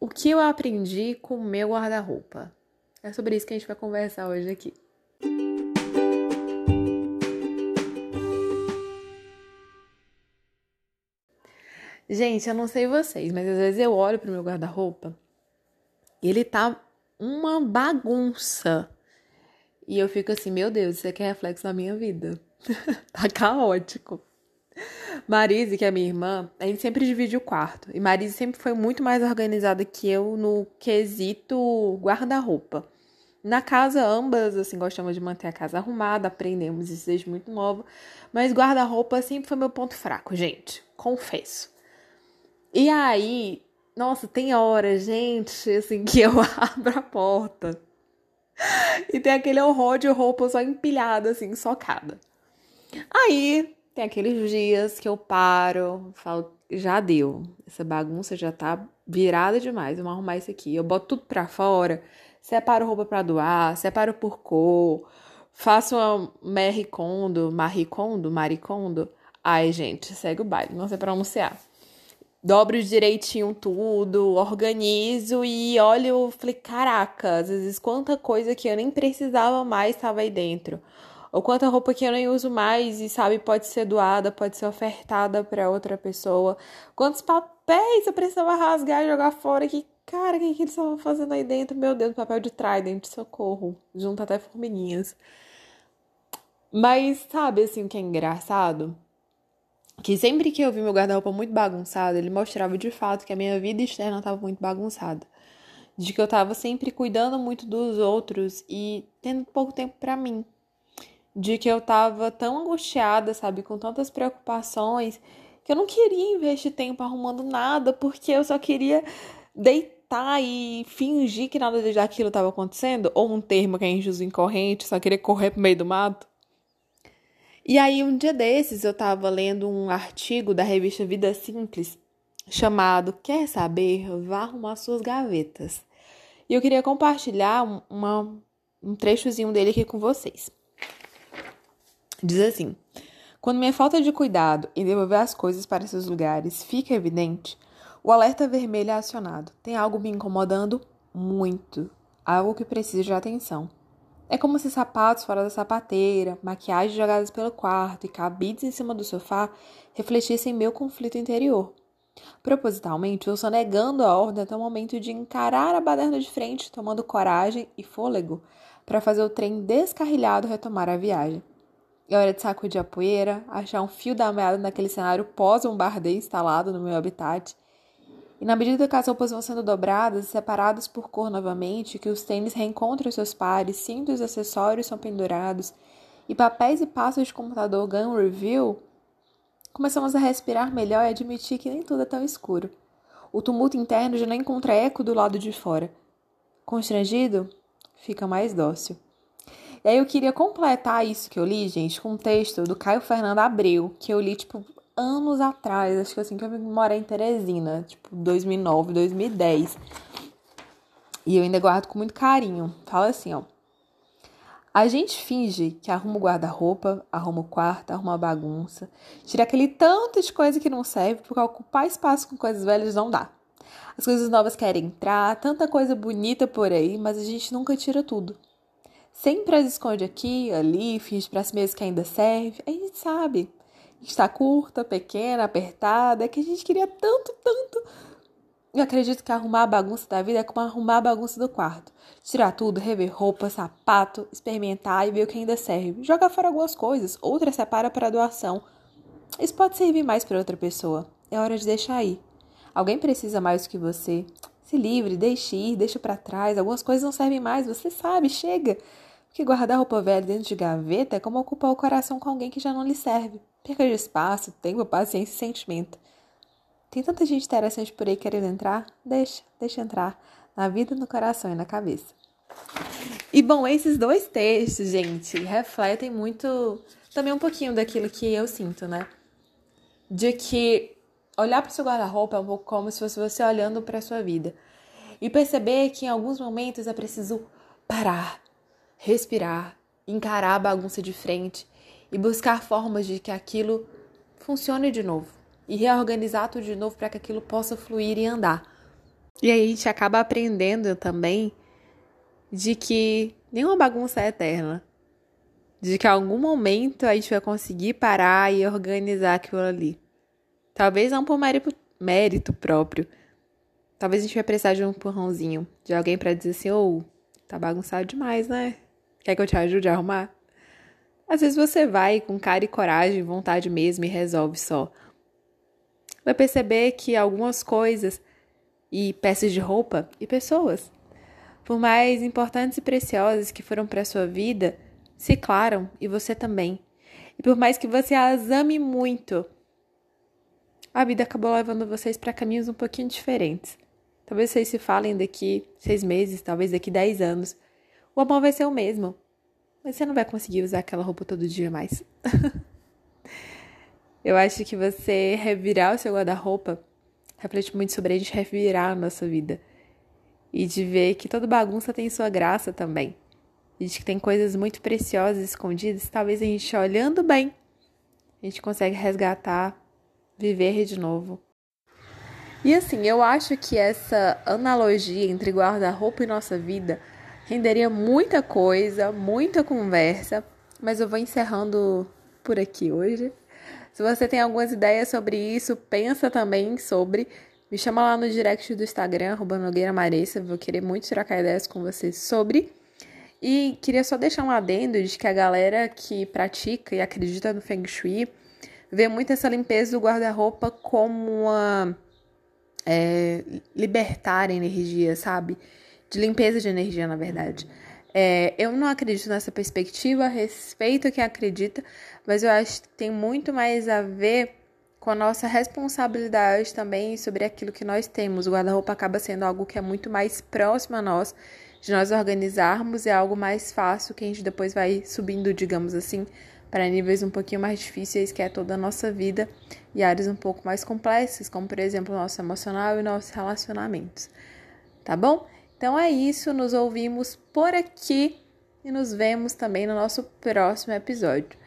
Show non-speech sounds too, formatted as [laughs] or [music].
o que eu aprendi com o meu guarda-roupa. É sobre isso que a gente vai conversar hoje aqui. Gente, eu não sei vocês, mas às vezes eu olho pro meu guarda-roupa e ele tá uma bagunça. E eu fico assim, meu Deus, isso aqui é reflexo da minha vida. [laughs] tá caótico. Marise, que é minha irmã, a gente sempre divide o quarto. E Marise sempre foi muito mais organizada que eu no quesito guarda-roupa. Na casa, ambas, assim, gostamos de manter a casa arrumada, aprendemos isso desde muito nova. Mas guarda-roupa sempre foi meu ponto fraco, gente. Confesso. E aí, nossa, tem horas, gente, assim, que eu [laughs] abro a porta. E tem aquele horror de roupa só empilhada, assim, socada. Aí, tem aqueles dias que eu paro, falo, já deu. Essa bagunça já tá virada demais. Vamos arrumar isso aqui. Eu boto tudo pra fora, separo roupa pra doar, separo por cor, faço uma Marie Kondo, Maricondo. Ai, gente, segue o baile, não sei pronunciar. Dobro direitinho tudo, organizo e olho, falei, caraca, às vezes quanta coisa que eu nem precisava mais estava aí dentro ou quanta roupa que eu nem uso mais e sabe pode ser doada, pode ser ofertada para outra pessoa. Quantos papéis eu precisava rasgar e jogar fora que cara, o que, que eles estavam fazendo aí dentro? Meu Deus, papel de Trident, socorro. Junta até formiguinhas. Mas sabe assim o que é engraçado? Que sempre que eu vi meu guarda-roupa muito bagunçado, ele mostrava de fato que a minha vida externa estava muito bagunçada. De que eu estava sempre cuidando muito dos outros e tendo pouco tempo para mim de que eu tava tão angustiada, sabe, com tantas preocupações, que eu não queria investir tempo arrumando nada, porque eu só queria deitar e fingir que nada daquilo estava acontecendo, ou um termo que a gente usa em corrente, só queria correr pro meio do mato. E aí, um dia desses, eu tava lendo um artigo da revista Vida Simples, chamado Quer Saber? Vá arrumar suas gavetas. E eu queria compartilhar uma, um trechozinho dele aqui com vocês. Diz assim: Quando minha falta de cuidado em devolver as coisas para seus lugares fica evidente, o alerta vermelho é acionado. Tem algo me incomodando muito, algo que precisa de atenção. É como se sapatos fora da sapateira, maquiagem jogadas pelo quarto e cabides em cima do sofá refletissem meu conflito interior. Propositalmente, eu estou negando a ordem até o momento de encarar a baderna de frente, tomando coragem e fôlego para fazer o trem descarrilhado retomar a viagem. É hora de sacudir a poeira, achar um fio da meada naquele cenário pós-bombardeio instalado no meu habitat. E na medida que as roupas vão sendo dobradas e separadas por cor novamente, que os tênis reencontram seus pares, cintos e acessórios são pendurados, e papéis e passos de computador ganham review, começamos a respirar melhor e admitir que nem tudo é tão escuro. O tumulto interno já não encontra eco do lado de fora. Constrangido, fica mais dócil. E aí eu queria completar isso que eu li, gente, com um texto do Caio Fernando Abreu, que eu li, tipo, anos atrás, acho que assim que eu morei em Teresina, tipo, 2009, 2010. E eu ainda guardo com muito carinho. Fala assim, ó. A gente finge que arruma o guarda-roupa, arruma o quarto, arruma a bagunça, tira aquele tanto de coisa que não serve, porque ocupar espaço com coisas velhas não dá. As coisas novas querem entrar, tanta coisa bonita por aí, mas a gente nunca tira tudo. Sempre as esconde aqui, ali, finge para si mesmo que ainda serve. A gente sabe. Está curta, pequena, apertada, é que a gente queria tanto, tanto. Eu acredito que arrumar a bagunça da vida é como arrumar a bagunça do quarto. Tirar tudo, rever roupa, sapato, experimentar e ver o que ainda serve. Jogar fora algumas coisas, outras separa para doação. Isso pode servir mais para outra pessoa. É hora de deixar aí. Alguém precisa mais do que você. Se livre, deixe ir, deixa para trás. Algumas coisas não servem mais, você sabe, chega. Porque guardar roupa velha dentro de gaveta é como ocupar o coração com alguém que já não lhe serve. Perca de espaço, tempo, paciência e sentimento. Tem tanta gente interessante por aí querendo entrar? Deixa, deixa entrar. Na vida, no coração e na cabeça. E bom, esses dois textos, gente, refletem muito também um pouquinho daquilo que eu sinto, né? De que olhar para o seu guarda-roupa é um pouco como se fosse você olhando para a sua vida. E perceber que em alguns momentos é preciso parar, respirar, encarar a bagunça de frente e buscar formas de que aquilo funcione de novo e reorganizar tudo de novo para que aquilo possa fluir e andar. E aí a gente acaba aprendendo também de que nenhuma bagunça é eterna. De que em algum momento a gente vai conseguir parar e organizar aquilo ali. Talvez não por mérito próprio. Talvez a gente vai precisar de um empurrãozinho, de alguém para dizer assim: ô, oh, tá bagunçado demais, né? Quer que eu te ajude a arrumar? Às vezes você vai com cara e coragem, vontade mesmo e resolve só. Vai perceber que algumas coisas e peças de roupa e pessoas, por mais importantes e preciosas que foram para sua vida, ciclaram e você também. E por mais que você as ame muito, a vida acabou levando vocês para caminhos um pouquinho diferentes. Talvez vocês se falem daqui seis meses, talvez daqui dez anos. O amor vai ser o mesmo. Mas você não vai conseguir usar aquela roupa todo dia mais. [laughs] Eu acho que você revirar o seu guarda-roupa reflete muito sobre a gente revirar a nossa vida. E de ver que toda bagunça tem sua graça também. E de que tem coisas muito preciosas escondidas, talvez a gente olhando bem, a gente consegue resgatar, viver de novo. E assim, eu acho que essa analogia entre guarda-roupa e nossa vida renderia muita coisa, muita conversa, mas eu vou encerrando por aqui hoje. Se você tem algumas ideias sobre isso, pensa também sobre. Me chama lá no direct do Instagram, Nogueira Maressa. Vou querer muito trocar ideias com você sobre. E queria só deixar um adendo de que a galera que pratica e acredita no Feng Shui vê muito essa limpeza do guarda-roupa como uma. É, libertar energia, sabe? De limpeza de energia, na verdade. É, eu não acredito nessa perspectiva, respeito quem acredita, mas eu acho que tem muito mais a ver com a nossa responsabilidade também sobre aquilo que nós temos. O guarda-roupa acaba sendo algo que é muito mais próximo a nós, de nós organizarmos, é algo mais fácil que a gente depois vai subindo, digamos assim, para níveis um pouquinho mais difíceis, que é toda a nossa vida, e áreas um pouco mais complexas, como por exemplo o nosso emocional e nossos relacionamentos. Tá bom? Então é isso, nos ouvimos por aqui e nos vemos também no nosso próximo episódio.